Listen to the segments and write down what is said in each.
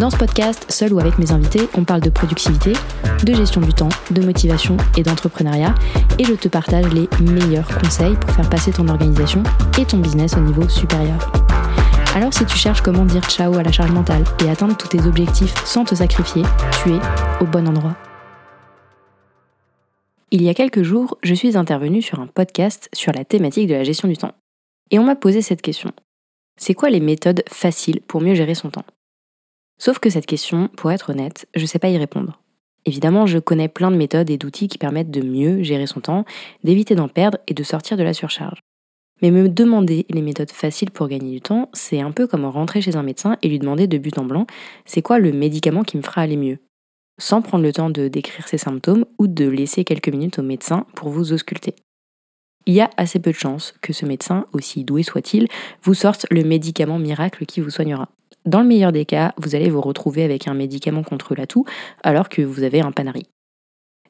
Dans ce podcast, seul ou avec mes invités, on parle de productivité, de gestion du temps, de motivation et d'entrepreneuriat, et je te partage les meilleurs conseils pour faire passer ton organisation et ton business au niveau supérieur. Alors si tu cherches comment dire ciao à la charge mentale et atteindre tous tes objectifs sans te sacrifier, tu es au bon endroit. Il y a quelques jours, je suis intervenue sur un podcast sur la thématique de la gestion du temps. Et on m'a posé cette question. C'est quoi les méthodes faciles pour mieux gérer son temps? Sauf que cette question, pour être honnête, je ne sais pas y répondre. Évidemment, je connais plein de méthodes et d'outils qui permettent de mieux gérer son temps, d'éviter d'en perdre et de sortir de la surcharge. Mais me demander les méthodes faciles pour gagner du temps, c'est un peu comme rentrer chez un médecin et lui demander de but en blanc c'est quoi le médicament qui me fera aller mieux, sans prendre le temps de décrire ses symptômes ou de laisser quelques minutes au médecin pour vous ausculter. Il y a assez peu de chances que ce médecin, aussi doué soit-il, vous sorte le médicament miracle qui vous soignera. Dans le meilleur des cas, vous allez vous retrouver avec un médicament contre la toux alors que vous avez un panari.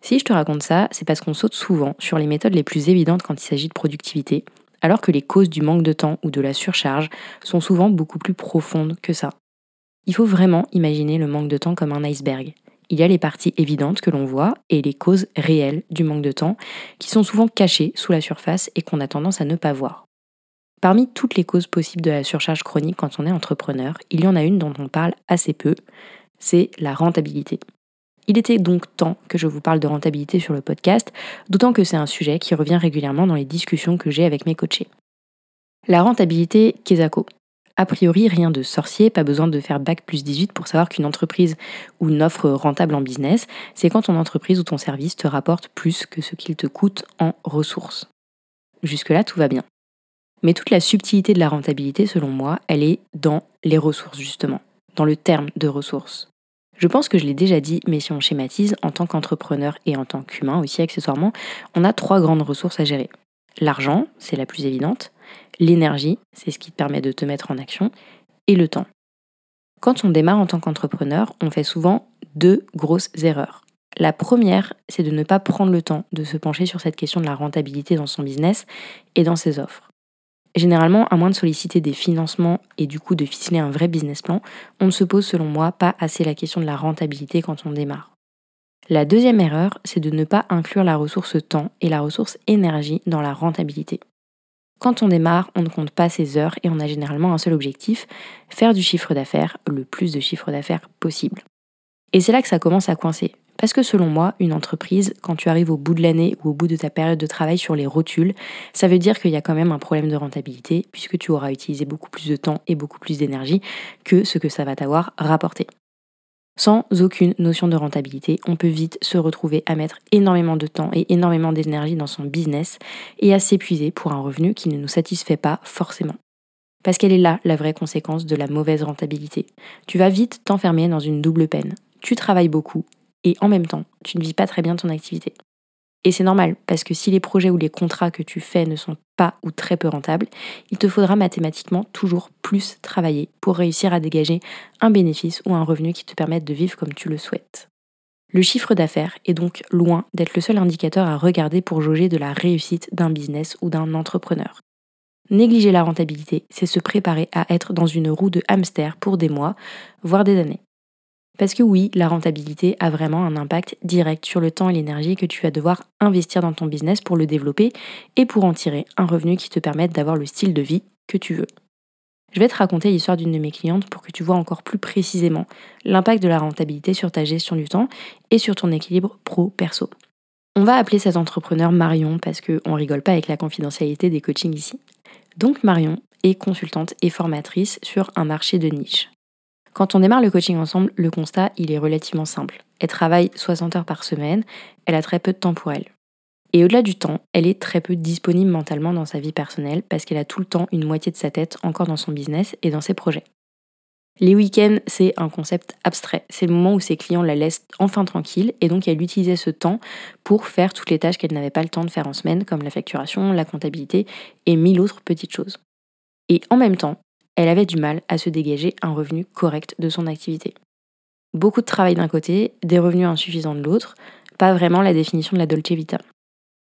Si je te raconte ça, c'est parce qu'on saute souvent sur les méthodes les plus évidentes quand il s'agit de productivité, alors que les causes du manque de temps ou de la surcharge sont souvent beaucoup plus profondes que ça. Il faut vraiment imaginer le manque de temps comme un iceberg. Il y a les parties évidentes que l'on voit et les causes réelles du manque de temps qui sont souvent cachées sous la surface et qu'on a tendance à ne pas voir. Parmi toutes les causes possibles de la surcharge chronique quand on est entrepreneur, il y en a une dont on parle assez peu, c'est la rentabilité. Il était donc temps que je vous parle de rentabilité sur le podcast, d'autant que c'est un sujet qui revient régulièrement dans les discussions que j'ai avec mes coachés. La rentabilité, Kesako. A priori, rien de sorcier, pas besoin de faire bac plus 18 pour savoir qu'une entreprise ou une offre rentable en business, c'est quand ton entreprise ou ton service te rapporte plus que ce qu'il te coûte en ressources. Jusque-là, tout va bien. Mais toute la subtilité de la rentabilité, selon moi, elle est dans les ressources, justement, dans le terme de ressources. Je pense que je l'ai déjà dit, mais si on schématise, en tant qu'entrepreneur et en tant qu'humain aussi accessoirement, on a trois grandes ressources à gérer. L'argent, c'est la plus évidente, l'énergie, c'est ce qui te permet de te mettre en action, et le temps. Quand on démarre en tant qu'entrepreneur, on fait souvent deux grosses erreurs. La première, c'est de ne pas prendre le temps de se pencher sur cette question de la rentabilité dans son business et dans ses offres. Généralement, à moins de solliciter des financements et du coup de ficeler un vrai business plan, on ne se pose selon moi pas assez la question de la rentabilité quand on démarre. La deuxième erreur, c'est de ne pas inclure la ressource temps et la ressource énergie dans la rentabilité. Quand on démarre, on ne compte pas ses heures et on a généralement un seul objectif, faire du chiffre d'affaires, le plus de chiffre d'affaires possible. Et c'est là que ça commence à coincer. Parce que selon moi, une entreprise, quand tu arrives au bout de l'année ou au bout de ta période de travail sur les rotules, ça veut dire qu'il y a quand même un problème de rentabilité, puisque tu auras utilisé beaucoup plus de temps et beaucoup plus d'énergie que ce que ça va t'avoir rapporté. Sans aucune notion de rentabilité, on peut vite se retrouver à mettre énormément de temps et énormément d'énergie dans son business et à s'épuiser pour un revenu qui ne nous satisfait pas forcément. Parce qu'elle est là la vraie conséquence de la mauvaise rentabilité. Tu vas vite t'enfermer dans une double peine. Tu travailles beaucoup et en même temps, tu ne vis pas très bien ton activité. Et c'est normal, parce que si les projets ou les contrats que tu fais ne sont pas ou très peu rentables, il te faudra mathématiquement toujours plus travailler pour réussir à dégager un bénéfice ou un revenu qui te permette de vivre comme tu le souhaites. Le chiffre d'affaires est donc loin d'être le seul indicateur à regarder pour jauger de la réussite d'un business ou d'un entrepreneur. Négliger la rentabilité, c'est se préparer à être dans une roue de hamster pour des mois, voire des années. Parce que oui, la rentabilité a vraiment un impact direct sur le temps et l'énergie que tu vas devoir investir dans ton business pour le développer et pour en tirer un revenu qui te permette d'avoir le style de vie que tu veux. Je vais te raconter l'histoire d'une de mes clientes pour que tu vois encore plus précisément l'impact de la rentabilité sur ta gestion du temps et sur ton équilibre pro-perso. On va appeler cet entrepreneur Marion parce qu'on rigole pas avec la confidentialité des coachings ici. Donc Marion est consultante et formatrice sur un marché de niche. Quand on démarre le coaching ensemble, le constat, il est relativement simple. Elle travaille 60 heures par semaine, elle a très peu de temps pour elle. Et au-delà du temps, elle est très peu disponible mentalement dans sa vie personnelle parce qu'elle a tout le temps une moitié de sa tête encore dans son business et dans ses projets. Les week-ends, c'est un concept abstrait. C'est le moment où ses clients la laissent enfin tranquille et donc elle utilisait ce temps pour faire toutes les tâches qu'elle n'avait pas le temps de faire en semaine, comme la facturation, la comptabilité et mille autres petites choses. Et en même temps, elle avait du mal à se dégager un revenu correct de son activité. Beaucoup de travail d'un côté, des revenus insuffisants de l'autre, pas vraiment la définition de la Dolce Vita.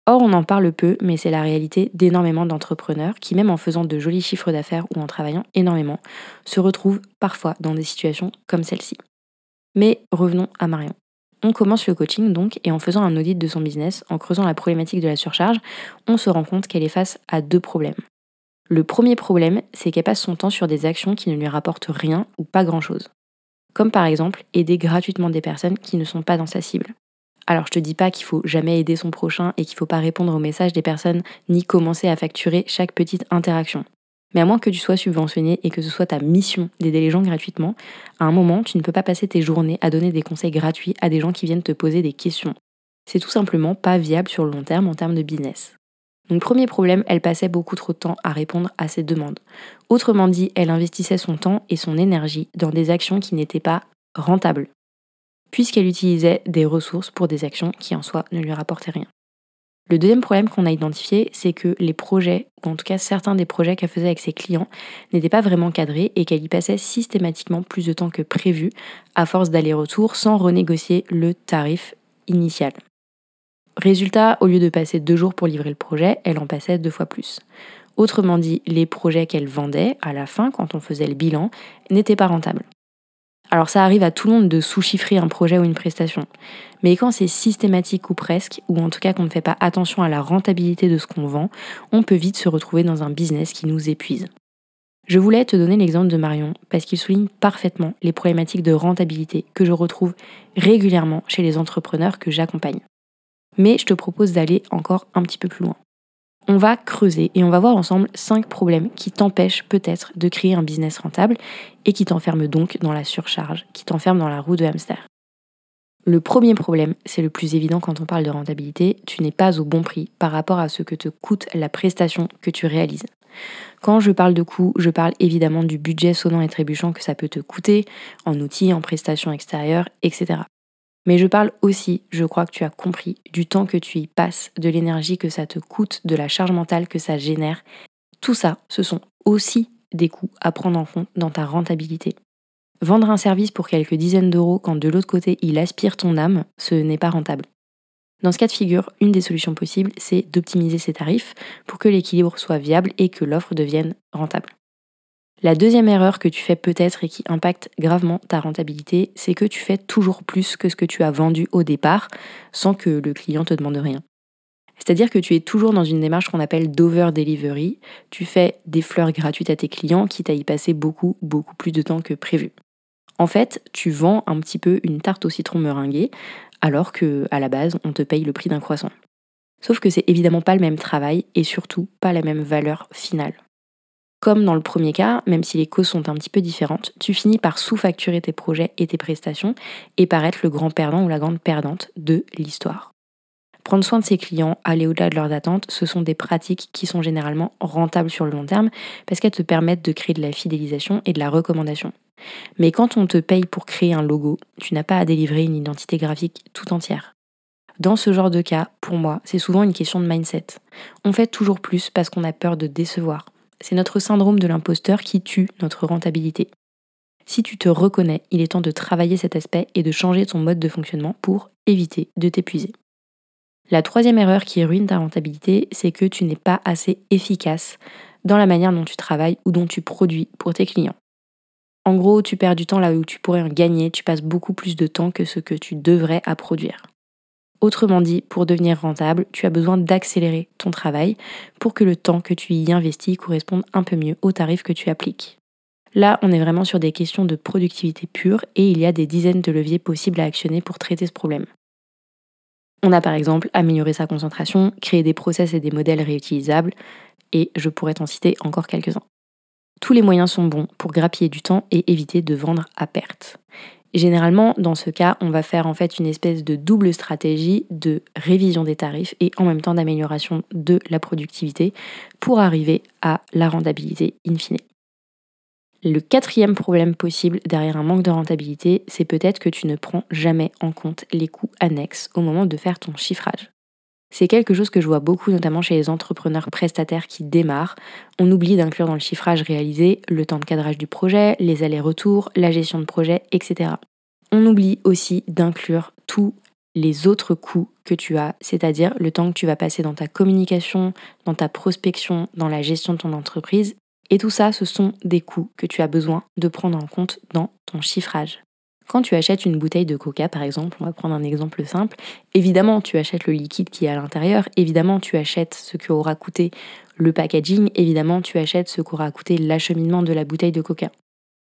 Or, on en parle peu, mais c'est la réalité d'énormément d'entrepreneurs qui, même en faisant de jolis chiffres d'affaires ou en travaillant énormément, se retrouvent parfois dans des situations comme celle-ci. Mais revenons à Marion. On commence le coaching donc, et en faisant un audit de son business, en creusant la problématique de la surcharge, on se rend compte qu'elle est face à deux problèmes. Le premier problème, c'est qu'elle passe son temps sur des actions qui ne lui rapportent rien ou pas grand-chose. Comme par exemple aider gratuitement des personnes qui ne sont pas dans sa cible. Alors je te dis pas qu'il faut jamais aider son prochain et qu'il faut pas répondre aux messages des personnes ni commencer à facturer chaque petite interaction. Mais à moins que tu sois subventionné et que ce soit ta mission d'aider les gens gratuitement, à un moment, tu ne peux pas passer tes journées à donner des conseils gratuits à des gens qui viennent te poser des questions. C'est tout simplement pas viable sur le long terme en termes de business. Donc premier problème, elle passait beaucoup trop de temps à répondre à ces demandes. Autrement dit, elle investissait son temps et son énergie dans des actions qui n'étaient pas rentables puisqu'elle utilisait des ressources pour des actions qui en soi ne lui rapportaient rien. Le deuxième problème qu'on a identifié, c'est que les projets, ou en tout cas certains des projets qu'elle faisait avec ses clients, n'étaient pas vraiment cadrés et qu'elle y passait systématiquement plus de temps que prévu, à force d'aller-retour, sans renégocier le tarif initial. Résultat, au lieu de passer deux jours pour livrer le projet, elle en passait deux fois plus. Autrement dit, les projets qu'elle vendait, à la fin, quand on faisait le bilan, n'étaient pas rentables. Alors ça arrive à tout le monde de sous-chiffrer un projet ou une prestation. Mais quand c'est systématique ou presque, ou en tout cas qu'on ne fait pas attention à la rentabilité de ce qu'on vend, on peut vite se retrouver dans un business qui nous épuise. Je voulais te donner l'exemple de Marion parce qu'il souligne parfaitement les problématiques de rentabilité que je retrouve régulièrement chez les entrepreneurs que j'accompagne. Mais je te propose d'aller encore un petit peu plus loin on va creuser et on va voir ensemble 5 problèmes qui t'empêchent peut-être de créer un business rentable et qui t'enferment donc dans la surcharge, qui t'enferment dans la roue de hamster. Le premier problème, c'est le plus évident quand on parle de rentabilité, tu n'es pas au bon prix par rapport à ce que te coûte la prestation que tu réalises. Quand je parle de coût, je parle évidemment du budget sonnant et trébuchant que ça peut te coûter en outils, en prestations extérieures, etc. Mais je parle aussi, je crois que tu as compris, du temps que tu y passes, de l'énergie que ça te coûte, de la charge mentale que ça génère. Tout ça, ce sont aussi des coûts à prendre en compte dans ta rentabilité. Vendre un service pour quelques dizaines d'euros quand de l'autre côté il aspire ton âme, ce n'est pas rentable. Dans ce cas de figure, une des solutions possibles, c'est d'optimiser ses tarifs pour que l'équilibre soit viable et que l'offre devienne rentable. La deuxième erreur que tu fais peut-être et qui impacte gravement ta rentabilité, c'est que tu fais toujours plus que ce que tu as vendu au départ sans que le client te demande rien. C'est-à-dire que tu es toujours dans une démarche qu'on appelle d'over delivery. Tu fais des fleurs gratuites à tes clients qui à y passer beaucoup, beaucoup plus de temps que prévu. En fait, tu vends un petit peu une tarte au citron meringuée alors que à la base, on te paye le prix d'un croissant. Sauf que c'est évidemment pas le même travail et surtout pas la même valeur finale. Comme dans le premier cas, même si les causes sont un petit peu différentes, tu finis par sous-facturer tes projets et tes prestations et par être le grand perdant ou la grande perdante de l'histoire. Prendre soin de ses clients, aller au-delà de leurs attentes, ce sont des pratiques qui sont généralement rentables sur le long terme parce qu'elles te permettent de créer de la fidélisation et de la recommandation. Mais quand on te paye pour créer un logo, tu n'as pas à délivrer une identité graphique tout entière. Dans ce genre de cas, pour moi, c'est souvent une question de mindset. On fait toujours plus parce qu'on a peur de décevoir, c'est notre syndrome de l'imposteur qui tue notre rentabilité. Si tu te reconnais, il est temps de travailler cet aspect et de changer ton mode de fonctionnement pour éviter de t'épuiser. La troisième erreur qui ruine ta rentabilité, c'est que tu n'es pas assez efficace dans la manière dont tu travailles ou dont tu produis pour tes clients. En gros, tu perds du temps là où tu pourrais en gagner, tu passes beaucoup plus de temps que ce que tu devrais à produire. Autrement dit, pour devenir rentable, tu as besoin d'accélérer ton travail pour que le temps que tu y investis corresponde un peu mieux au tarif que tu appliques. Là, on est vraiment sur des questions de productivité pure et il y a des dizaines de leviers possibles à actionner pour traiter ce problème. On a par exemple amélioré sa concentration, créé des process et des modèles réutilisables, et je pourrais t'en citer encore quelques-uns. Tous les moyens sont bons pour grappiller du temps et éviter de vendre à perte généralement, dans ce cas, on va faire en fait une espèce de double stratégie de révision des tarifs et en même temps d'amélioration de la productivité pour arriver à la rentabilité in fine. Le quatrième problème possible derrière un manque de rentabilité, c'est peut-être que tu ne prends jamais en compte les coûts annexes au moment de faire ton chiffrage. C'est quelque chose que je vois beaucoup, notamment chez les entrepreneurs prestataires qui démarrent. On oublie d'inclure dans le chiffrage réalisé le temps de cadrage du projet, les allers-retours, la gestion de projet, etc. On oublie aussi d'inclure tous les autres coûts que tu as, c'est-à-dire le temps que tu vas passer dans ta communication, dans ta prospection, dans la gestion de ton entreprise et tout ça, ce sont des coûts que tu as besoin de prendre en compte dans ton chiffrage. Quand tu achètes une bouteille de coca, par exemple, on va prendre un exemple simple, évidemment tu achètes le liquide qui est à l'intérieur, évidemment tu achètes ce qu'aura coûté le packaging, évidemment tu achètes ce qu'aura coûté l'acheminement de la bouteille de coca.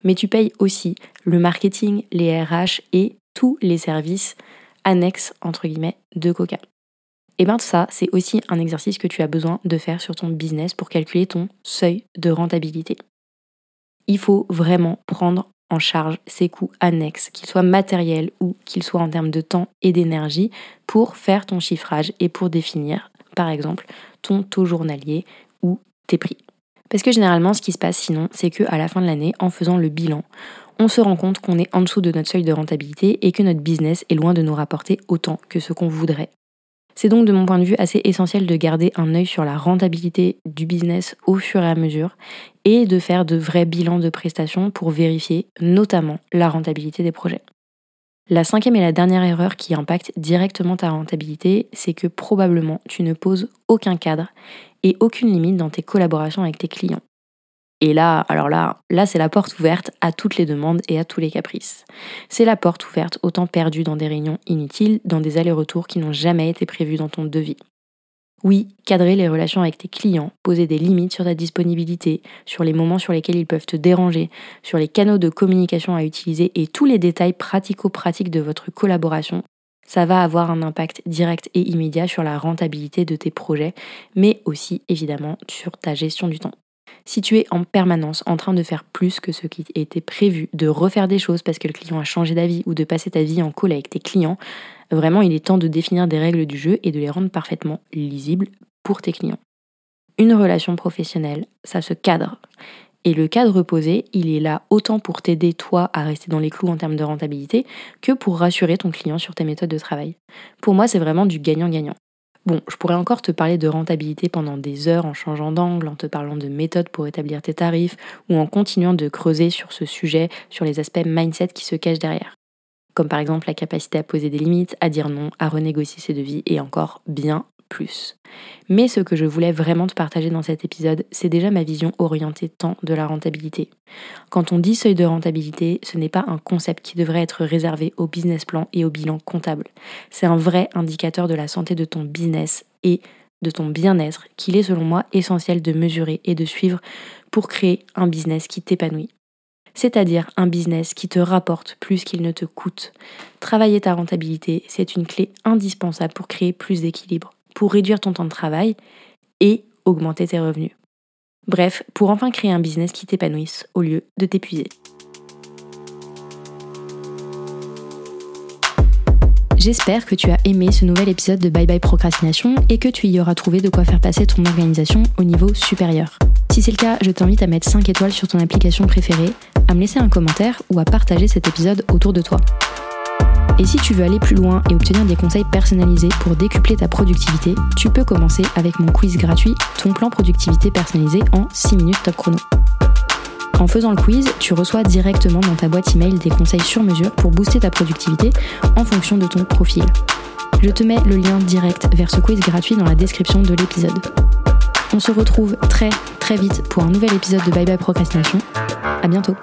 Mais tu payes aussi le marketing, les RH et tous les services annexes, entre guillemets, de coca. Et eh bien ça, c'est aussi un exercice que tu as besoin de faire sur ton business pour calculer ton seuil de rentabilité. Il faut vraiment prendre charge ces coûts annexes, qu'ils soient matériels ou qu'ils soient en termes de temps et d'énergie, pour faire ton chiffrage et pour définir, par exemple, ton taux journalier ou tes prix. Parce que généralement, ce qui se passe sinon, c'est qu'à la fin de l'année, en faisant le bilan, on se rend compte qu'on est en dessous de notre seuil de rentabilité et que notre business est loin de nous rapporter autant que ce qu'on voudrait. C'est donc de mon point de vue assez essentiel de garder un œil sur la rentabilité du business au fur et à mesure et de faire de vrais bilans de prestations pour vérifier notamment la rentabilité des projets. La cinquième et la dernière erreur qui impacte directement ta rentabilité, c'est que probablement tu ne poses aucun cadre et aucune limite dans tes collaborations avec tes clients. Et là, alors là, là c'est la porte ouverte à toutes les demandes et à tous les caprices. C'est la porte ouverte au temps perdu dans des réunions inutiles, dans des allers-retours qui n'ont jamais été prévus dans ton devis. Oui, cadrer les relations avec tes clients, poser des limites sur ta disponibilité, sur les moments sur lesquels ils peuvent te déranger, sur les canaux de communication à utiliser et tous les détails pratico-pratiques de votre collaboration, ça va avoir un impact direct et immédiat sur la rentabilité de tes projets, mais aussi évidemment sur ta gestion du temps. Si tu es en permanence en train de faire plus que ce qui était prévu, de refaire des choses parce que le client a changé d'avis ou de passer ta vie en call avec tes clients, vraiment il est temps de définir des règles du jeu et de les rendre parfaitement lisibles pour tes clients. Une relation professionnelle, ça se cadre. Et le cadre posé, il est là autant pour t'aider toi à rester dans les clous en termes de rentabilité que pour rassurer ton client sur tes méthodes de travail. Pour moi, c'est vraiment du gagnant-gagnant. Bon, je pourrais encore te parler de rentabilité pendant des heures en changeant d'angle, en te parlant de méthodes pour établir tes tarifs, ou en continuant de creuser sur ce sujet, sur les aspects mindset qui se cachent derrière. Comme par exemple la capacité à poser des limites, à dire non, à renégocier ses devis, et encore bien plus. Mais ce que je voulais vraiment te partager dans cet épisode, c'est déjà ma vision orientée tant de la rentabilité. Quand on dit seuil de rentabilité, ce n'est pas un concept qui devrait être réservé au business plan et au bilan comptable. C'est un vrai indicateur de la santé de ton business et de ton bien-être qu'il est selon moi essentiel de mesurer et de suivre pour créer un business qui t'épanouit. C'est-à-dire un business qui te rapporte plus qu'il ne te coûte. Travailler ta rentabilité, c'est une clé indispensable pour créer plus d'équilibre pour réduire ton temps de travail et augmenter tes revenus. Bref, pour enfin créer un business qui t'épanouisse au lieu de t'épuiser. J'espère que tu as aimé ce nouvel épisode de Bye Bye Procrastination et que tu y auras trouvé de quoi faire passer ton organisation au niveau supérieur. Si c'est le cas, je t'invite à mettre 5 étoiles sur ton application préférée, à me laisser un commentaire ou à partager cet épisode autour de toi. Et si tu veux aller plus loin et obtenir des conseils personnalisés pour décupler ta productivité, tu peux commencer avec mon quiz gratuit Ton plan productivité personnalisé en 6 minutes top chrono. En faisant le quiz, tu reçois directement dans ta boîte email des conseils sur mesure pour booster ta productivité en fonction de ton profil. Je te mets le lien direct vers ce quiz gratuit dans la description de l'épisode. On se retrouve très très vite pour un nouvel épisode de Bye Bye Procrastination. À bientôt.